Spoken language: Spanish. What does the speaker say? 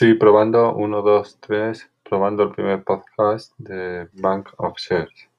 Sí, probando, uno, dos, tres, probando el primer podcast de Bank of Shares.